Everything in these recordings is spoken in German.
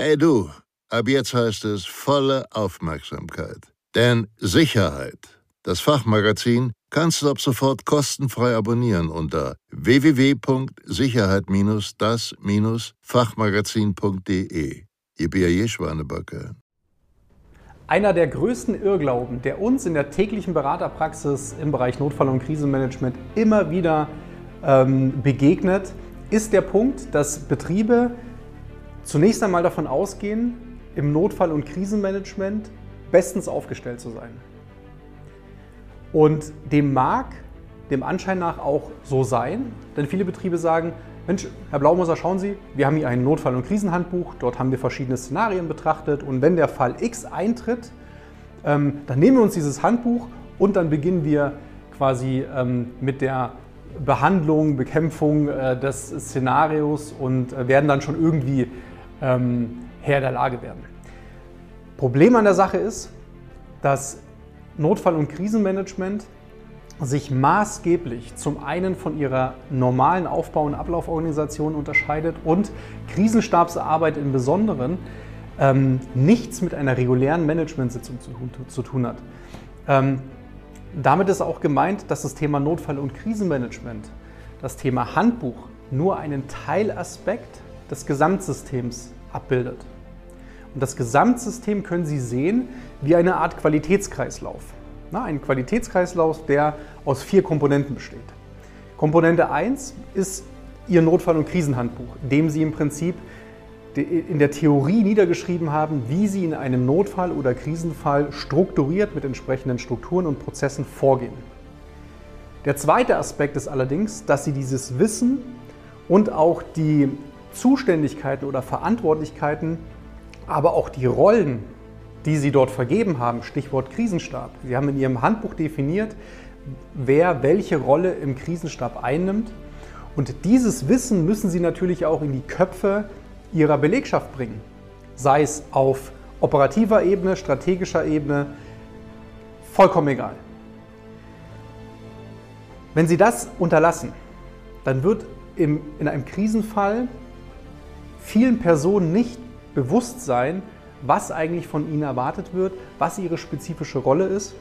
Hey du, ab jetzt heißt es volle Aufmerksamkeit. Denn Sicherheit, das Fachmagazin, kannst du ab sofort kostenfrei abonnieren unter www.sicherheit-das-fachmagazin.de. Ihr B.A.J. Schwanebacke. Einer der größten Irrglauben, der uns in der täglichen Beraterpraxis im Bereich Notfall- und Krisenmanagement immer wieder ähm, begegnet, ist der Punkt, dass Betriebe zunächst einmal davon ausgehen, im Notfall- und Krisenmanagement bestens aufgestellt zu sein. Und dem mag dem Anschein nach auch so sein, denn viele Betriebe sagen, Mensch, Herr Blaumoser, schauen Sie, wir haben hier ein Notfall- und Krisenhandbuch, dort haben wir verschiedene Szenarien betrachtet und wenn der Fall X eintritt, ähm, dann nehmen wir uns dieses Handbuch und dann beginnen wir quasi ähm, mit der Behandlung, Bekämpfung äh, des Szenarios und äh, werden dann schon irgendwie ähm, Herr der Lage werden. Problem an der Sache ist, dass Notfall- und Krisenmanagement sich maßgeblich zum einen von ihrer normalen Aufbau- und Ablauforganisation unterscheidet und Krisenstabsarbeit im Besonderen ähm, nichts mit einer regulären Managementsitzung zu, zu tun hat. Ähm, damit ist auch gemeint, dass das Thema Notfall- und Krisenmanagement, das Thema Handbuch, nur einen Teilaspekt des Gesamtsystems abbildet. Und das Gesamtsystem können Sie sehen wie eine Art Qualitätskreislauf. Na, ein Qualitätskreislauf, der aus vier Komponenten besteht. Komponente 1 ist Ihr Notfall- und Krisenhandbuch, in dem Sie im Prinzip in der Theorie niedergeschrieben haben, wie Sie in einem Notfall oder Krisenfall strukturiert mit entsprechenden Strukturen und Prozessen vorgehen. Der zweite Aspekt ist allerdings, dass Sie dieses Wissen und auch die Zuständigkeiten oder Verantwortlichkeiten, aber auch die Rollen, die Sie dort vergeben haben, Stichwort Krisenstab. Sie haben in Ihrem Handbuch definiert, wer welche Rolle im Krisenstab einnimmt. Und dieses Wissen müssen Sie natürlich auch in die Köpfe Ihrer Belegschaft bringen. Sei es auf operativer Ebene, strategischer Ebene, vollkommen egal. Wenn Sie das unterlassen, dann wird im, in einem Krisenfall vielen Personen nicht bewusst sein, was eigentlich von ihnen erwartet wird, was ihre spezifische Rolle ist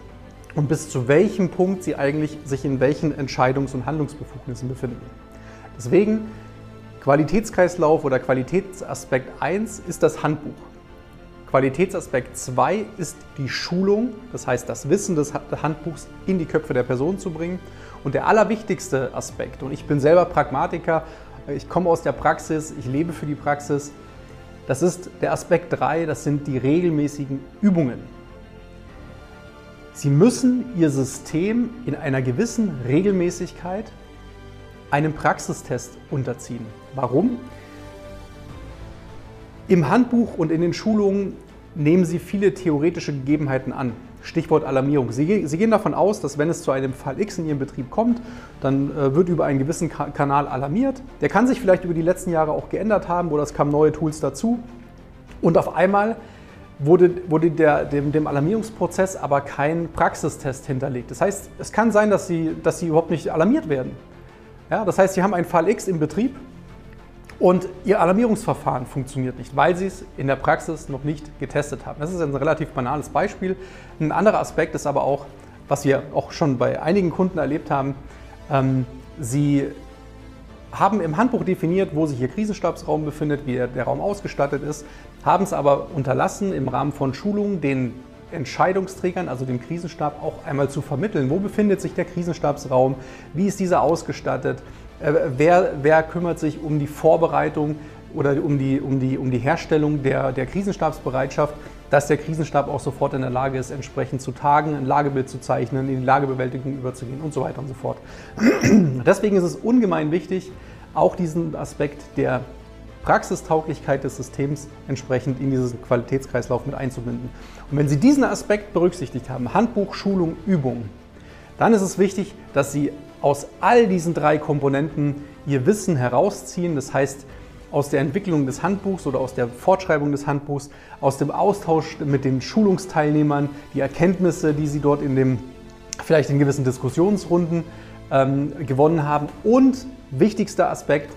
und bis zu welchem Punkt sie eigentlich sich in welchen Entscheidungs- und Handlungsbefugnissen befinden. Deswegen Qualitätskreislauf oder Qualitätsaspekt 1 ist das Handbuch. Qualitätsaspekt 2 ist die Schulung, das heißt das Wissen des Handbuchs in die Köpfe der Person zu bringen. Und der allerwichtigste Aspekt, und ich bin selber Pragmatiker ich komme aus der Praxis, ich lebe für die Praxis. Das ist der Aspekt 3, das sind die regelmäßigen Übungen. Sie müssen Ihr System in einer gewissen Regelmäßigkeit einem Praxistest unterziehen. Warum? Im Handbuch und in den Schulungen nehmen Sie viele theoretische Gegebenheiten an. Stichwort Alarmierung. Sie, Sie, gehen davon aus, dass wenn es zu einem Fall X in Ihrem Betrieb kommt, dann äh, wird über einen gewissen Ka Kanal alarmiert. Der kann sich vielleicht über die letzten Jahre auch geändert haben oder es kamen neue Tools dazu. Und auf einmal wurde, wurde der, dem, dem, Alarmierungsprozess aber kein Praxistest hinterlegt. Das heißt, es kann sein, dass Sie, dass Sie überhaupt nicht alarmiert werden. Ja, das heißt, Sie haben einen Fall X im Betrieb und Ihr Alarmierungsverfahren funktioniert nicht, weil Sie es in der Praxis noch nicht getestet haben. Das ist ein relativ banales Beispiel. Ein anderer Aspekt ist aber auch, was wir auch schon bei einigen Kunden erlebt haben, ähm, Sie haben im Handbuch definiert, wo sich Ihr Krisenstabsraum befindet, wie der Raum ausgestattet ist, haben es aber unterlassen, im Rahmen von Schulungen den Entscheidungsträgern, also dem Krisenstab, auch einmal zu vermitteln. Wo befindet sich der Krisenstabsraum? Wie ist dieser ausgestattet? Äh, wer, wer kümmert sich um die Vorbereitung oder um die, um die, um die Herstellung der, der Krisenstabsbereitschaft, dass der Krisenstab auch sofort in der Lage ist, entsprechend zu tagen, ein Lagebild zu zeichnen, in die Lagebewältigung überzugehen und so weiter und so fort. Deswegen ist es ungemein wichtig, auch diesen Aspekt der Praxistauglichkeit des Systems entsprechend in diesen Qualitätskreislauf mit einzubinden. Und wenn Sie diesen Aspekt berücksichtigt haben, Handbuch, Schulung, Übung, dann ist es wichtig, dass Sie aus all diesen drei Komponenten ihr Wissen herausziehen. Das heißt, aus der Entwicklung des Handbuchs oder aus der Fortschreibung des Handbuchs, aus dem Austausch mit den Schulungsteilnehmern, die Erkenntnisse, die sie dort in dem, vielleicht in gewissen Diskussionsrunden ähm, gewonnen haben und wichtigster Aspekt,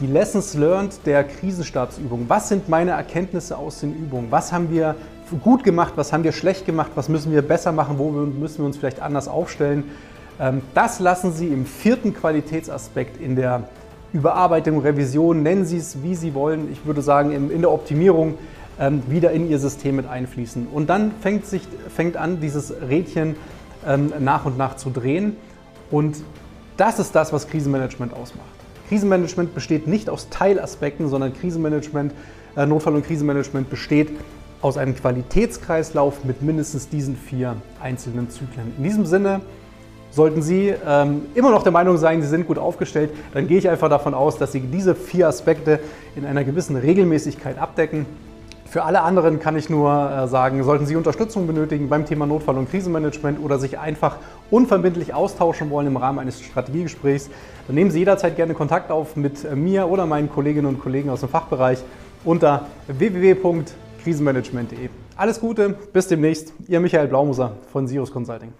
die Lessons learned der Krisenstabsübung. Was sind meine Erkenntnisse aus den Übungen? Was haben wir gut gemacht? Was haben wir schlecht gemacht? Was müssen wir besser machen? Wo müssen wir uns vielleicht anders aufstellen? Ähm, das lassen Sie im vierten Qualitätsaspekt in der Überarbeitung, Revision, nennen Sie es, wie Sie wollen. Ich würde sagen, in der Optimierung ähm, wieder in Ihr System mit einfließen. Und dann fängt, sich, fängt an, dieses Rädchen ähm, nach und nach zu drehen. Und das ist das, was Krisenmanagement ausmacht. Krisenmanagement besteht nicht aus Teilaspekten, sondern Krisenmanagement, äh, Notfall- und Krisenmanagement besteht aus einem Qualitätskreislauf mit mindestens diesen vier einzelnen Zyklen. In diesem Sinne, sollten Sie ähm, immer noch der Meinung sein, Sie sind gut aufgestellt, dann gehe ich einfach davon aus, dass Sie diese vier Aspekte in einer gewissen Regelmäßigkeit abdecken. Für alle anderen kann ich nur äh, sagen, sollten Sie Unterstützung benötigen beim Thema Notfall- und Krisenmanagement oder sich einfach unverbindlich austauschen wollen im Rahmen eines Strategiegesprächs, dann nehmen Sie jederzeit gerne Kontakt auf mit äh, mir oder meinen Kolleginnen und Kollegen aus dem Fachbereich unter www.krisenmanagement.de. Alles Gute, bis demnächst. Ihr Michael Blaumuser von Sirius Consulting.